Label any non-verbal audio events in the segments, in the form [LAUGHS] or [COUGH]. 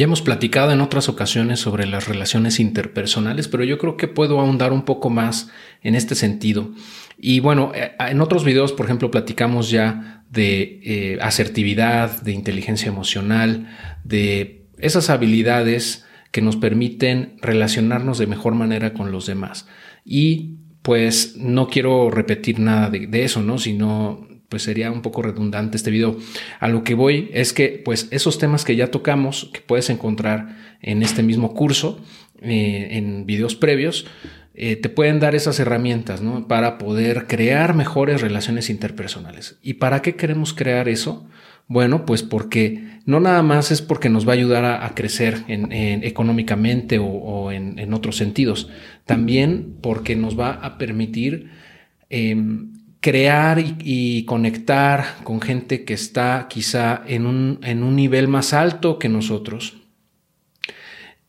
Ya hemos platicado en otras ocasiones sobre las relaciones interpersonales, pero yo creo que puedo ahondar un poco más en este sentido. Y bueno, eh, en otros videos, por ejemplo, platicamos ya de eh, asertividad, de inteligencia emocional, de esas habilidades que nos permiten relacionarnos de mejor manera con los demás. Y pues no quiero repetir nada de, de eso, ¿no? Sino pues sería un poco redundante este video. A lo que voy es que pues esos temas que ya tocamos, que puedes encontrar en este mismo curso, eh, en videos previos, eh, te pueden dar esas herramientas ¿no? para poder crear mejores relaciones interpersonales. ¿Y para qué queremos crear eso? Bueno, pues porque no nada más es porque nos va a ayudar a, crecer en, económicamente o, en, otros sentidos, también porque nos va a permitir em, crear y, conectar con gente que está quizá en un, en un nivel más alto que nosotros.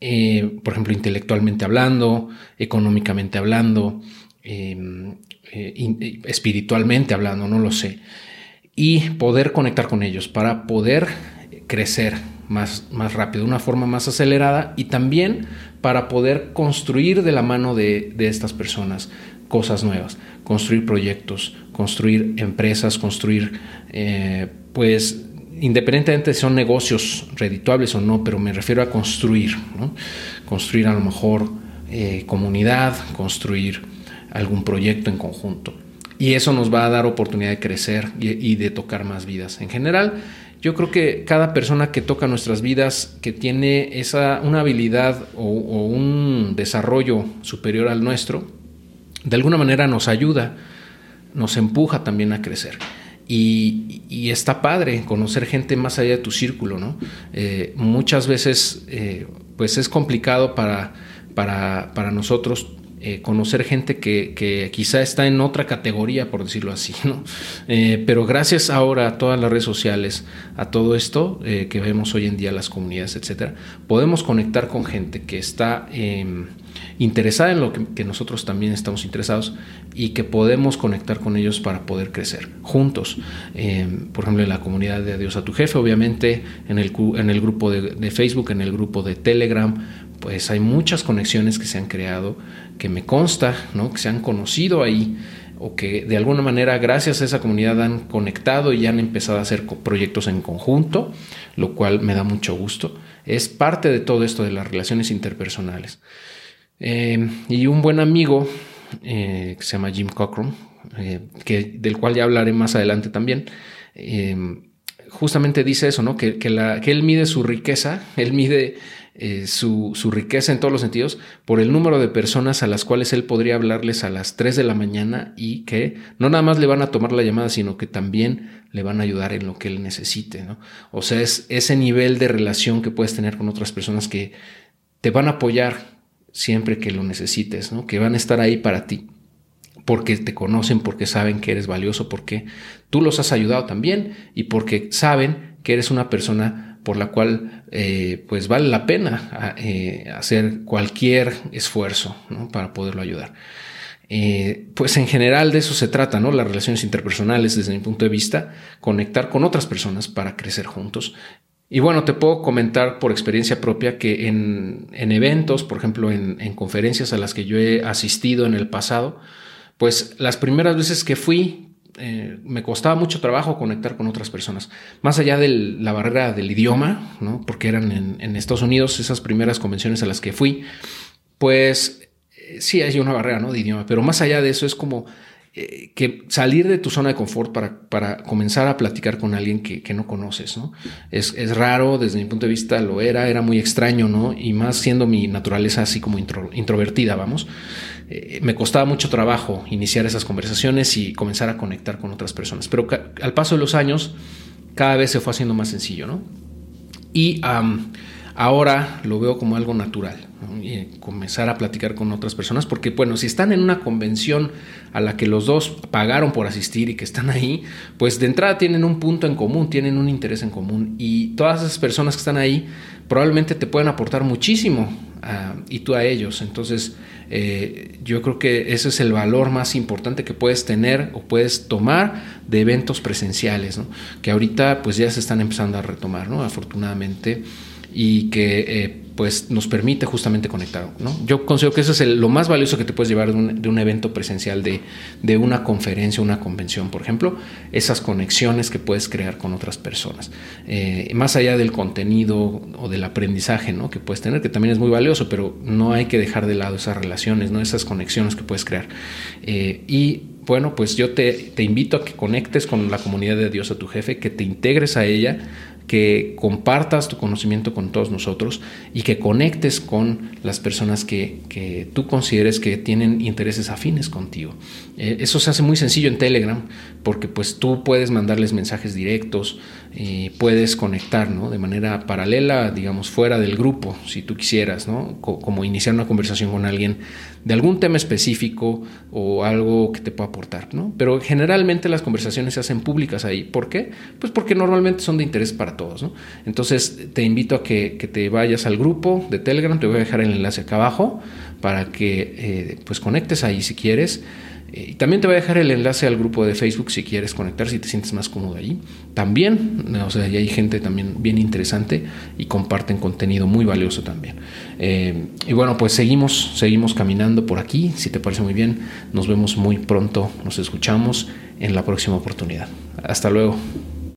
Eh, por ejemplo, intelectualmente hablando, económicamente hablando, em, eh, espiritualmente hablando, no lo sé. Y poder conectar con ellos para poder crecer más, más rápido, de una forma más acelerada y también para poder construir de la mano de, de estas personas cosas nuevas, construir proyectos, construir empresas, construir, eh, pues, independientemente si son negocios redituables o no, pero me refiero a construir, construir a lo mejor eh, comunidad, construir algún proyecto en conjunto. Y eso nos va a dar oportunidad de crecer y, de tocar más vidas. En general, yo creo que cada persona que toca nuestras vidas, que tiene esa, una habilidad o un desarrollo superior al nuestro, de alguna manera nos ayuda, nos empuja también a crecer. Y, está padre conocer gente más allá de tu círculo, ¿no? Eh, muchas veces, eh, pues es complicado para, para, para nosotros eh, conocer gente que, quizá está en otra categoría, por decirlo así, ¿no? pero gracias ahora a todas las redes sociales, a todo esto que vemos hoy en día, las comunidades, etcétera, podemos conectar con gente que está em, interesada en lo que, nosotros también estamos interesados y que podemos conectar con ellos para poder crecer juntos. Eh, por ejemplo, en la comunidad de Adiós a tu jefe, obviamente, en el, en el grupo de, Facebook, en el grupo de Telegram, pues hay muchas conexiones que se han creado, que me consta, ¿no? que se han conocido ahí o que de alguna manera gracias a esa comunidad han conectado y han empezado a hacer proyectos en conjunto, lo cual me da mucho gusto. Es parte de todo esto de las relaciones interpersonales. Eh, y un buen amigo eh, que se llama Jim Cockrum, eh, que, del cual ya hablaré más adelante también, justamente dice eso, ¿no? Que, que, él mide su riqueza, [LAUGHS] él mide su, su, riqueza en todos los sentidos por el número de personas a las cuales él podría hablarles a las 3 de la mañana y que no nada más le van a tomar la llamada, sino que también le van a ayudar en lo que él necesite, ¿no? O sea, es ese nivel de relación que puedes tener con otras personas que te van a apoyar siempre que lo necesites, ¿no? que van a estar ahí para ti, porque te conocen, porque saben que eres valioso, porque tú los has ayudado también y porque saben que eres una persona por la cual eh, pues vale la pena eh, hacer cualquier esfuerzo para poderlo ayudar. Eh, pues en general de eso se trata, ¿no? Las relaciones interpersonales, desde mi punto de vista, conectar con otras personas para crecer juntos y bueno, te puedo comentar por experiencia propia que en, eventos, por ejemplo, en, conferencias a las que yo he asistido en el pasado, pues las primeras veces que fui, eh, me costaba mucho trabajo conectar con otras personas. Más allá de la barrera del idioma, ¿no? porque eran en, Estados Unidos esas primeras convenciones a las que fui, pues eh, sí hay una barrera ¿no? de idioma, pero más allá de eso es como eh, que salir de tu zona de confort para, para comenzar a platicar con alguien que, que no conoces, ¿no? Es, es, raro, desde mi punto de vista lo era, era muy extraño, ¿no? Y más siendo mi naturaleza así como introvertida, vamos. Eh, me costaba mucho trabajo iniciar esas conversaciones y comenzar a conectar con otras personas. Pero al paso de los años, cada vez se fue haciendo más sencillo, ¿no? Y ahora lo veo como algo natural y comenzar a platicar con otras personas, porque bueno, si están en una convención a la que los dos pagaron por asistir y que están ahí, pues de entrada tienen un punto en común, tienen un interés en común y todas esas personas que están ahí probablemente te pueden aportar muchísimo ah, y tú a ellos. Entonces, eh, yo creo que ese es el valor más importante que puedes tener o puedes tomar de eventos presenciales, que ahorita pues ya se están empezando a retomar, ¿no? afortunadamente. Y que eh, pues nos permite justamente conectar. ¿no? Yo considero que eso es lo más valioso que te puedes llevar de un, evento presencial, de, de, una conferencia, una convención, por ejemplo, esas conexiones que puedes crear con otras personas. Eh, más allá del contenido o del aprendizaje ¿no? que puedes tener, que también es muy valioso, pero no hay que dejar de lado esas relaciones, ¿no? esas conexiones que puedes crear. Eh, y bueno, pues yo te, te invito a que conectes con la comunidad de Dios a tu jefe, que te integres a ella que compartas tu conocimiento con todos nosotros y que conectes con las personas que, tú consideres que tienen intereses afines contigo. Eh, eso se hace muy sencillo en Telegram porque pues tú puedes mandarles mensajes directos, puedes conectar de manera paralela, digamos, fuera del grupo, si tú quisieras, ¿no? como iniciar una conversación con alguien de algún tema específico o algo que te pueda aportar. ¿no? Pero generalmente las conversaciones se hacen públicas ahí. ¿Por qué? Pues porque normalmente son de interés para todos. ¿No? Entonces te invito a que, te vayas al grupo de Telegram, te voy a dejar el enlace acá abajo para que eh, pues conectes ahí si quieres. Eh, y también te voy a dejar el enlace al grupo de Facebook si quieres conectar, si te sientes más cómodo allí. También, o sea, hay gente también bien interesante y comparten contenido muy valioso también. Eh, y bueno, pues seguimos, seguimos caminando por aquí. Si te parece muy bien, nos vemos muy pronto, nos escuchamos en la próxima oportunidad. Hasta luego.